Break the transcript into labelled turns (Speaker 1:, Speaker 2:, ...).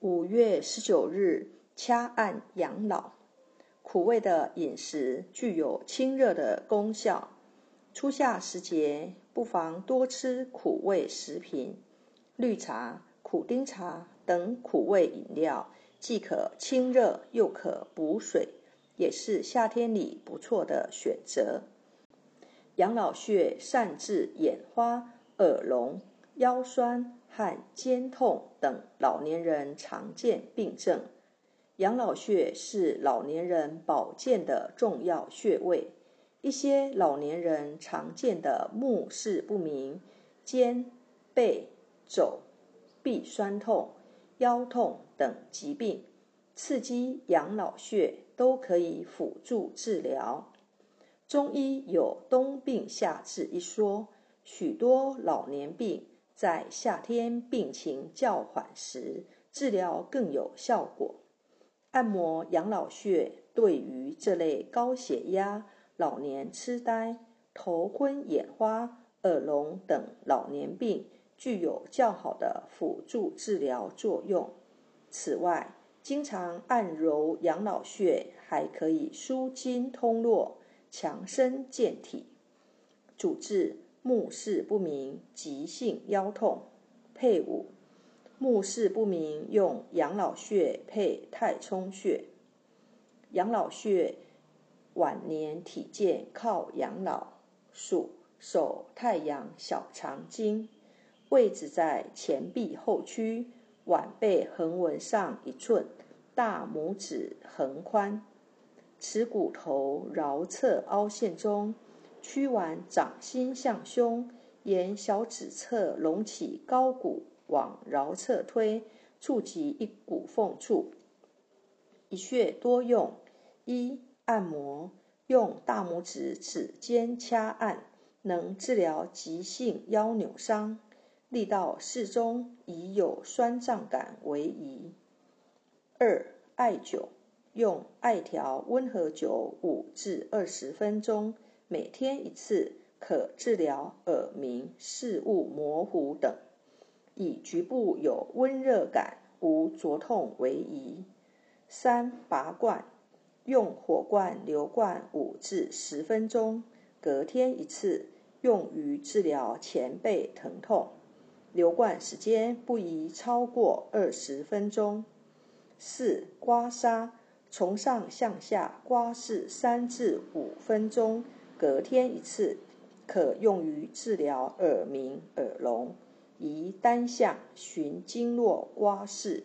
Speaker 1: 五月十九日，掐按养老。苦味的饮食具有清热的功效。初夏时节，不妨多吃苦味食品，绿茶、苦丁茶等苦味饮料，既可清热又可补水，也是夏天里不错的选择。养老穴善治眼花、耳聋、腰酸。和肩痛等老年人常见病症，养老穴是老年人保健的重要穴位。一些老年人常见的目视不明、肩、背、肘、臂酸痛、腰痛等疾病，刺激养老穴都可以辅助治疗。中医有“冬病夏治”一说，许多老年病。在夏天病情较缓时，治疗更有效果。按摩养老穴对于这类高血压、老年痴呆、头昏眼花、耳聋等老年病具有较好的辅助治疗作用。此外，经常按揉养老穴还可以舒筋通络、强身健体。主治。目视不明、急性腰痛，配伍目视不明用养老穴配太冲穴。养老穴晚年体健靠养老，属手太阳小肠经，位置在前臂后区，腕背横纹上一寸，大拇指横宽，尺骨头桡侧凹陷中。屈腕掌心向胸，沿小指侧隆起高骨往桡侧推，触及一骨缝处。一穴多用：一、按摩，用大拇指指尖掐按，能治疗急性腰扭伤，力道适中，以有酸胀感为宜。二、艾灸，用艾条温和灸五至二十分钟。每天一次，可治疗耳鸣、视物模糊等，以局部有温热感、无灼痛为宜。三、拔罐，用火罐流灌五至十分钟，隔天一次，用于治疗前背疼痛，流罐时间不宜超过二十分钟。四、刮痧，从上向下刮拭三至五分钟。隔天一次，可用于治疗耳鸣、耳聋，宜单向循经络刮拭。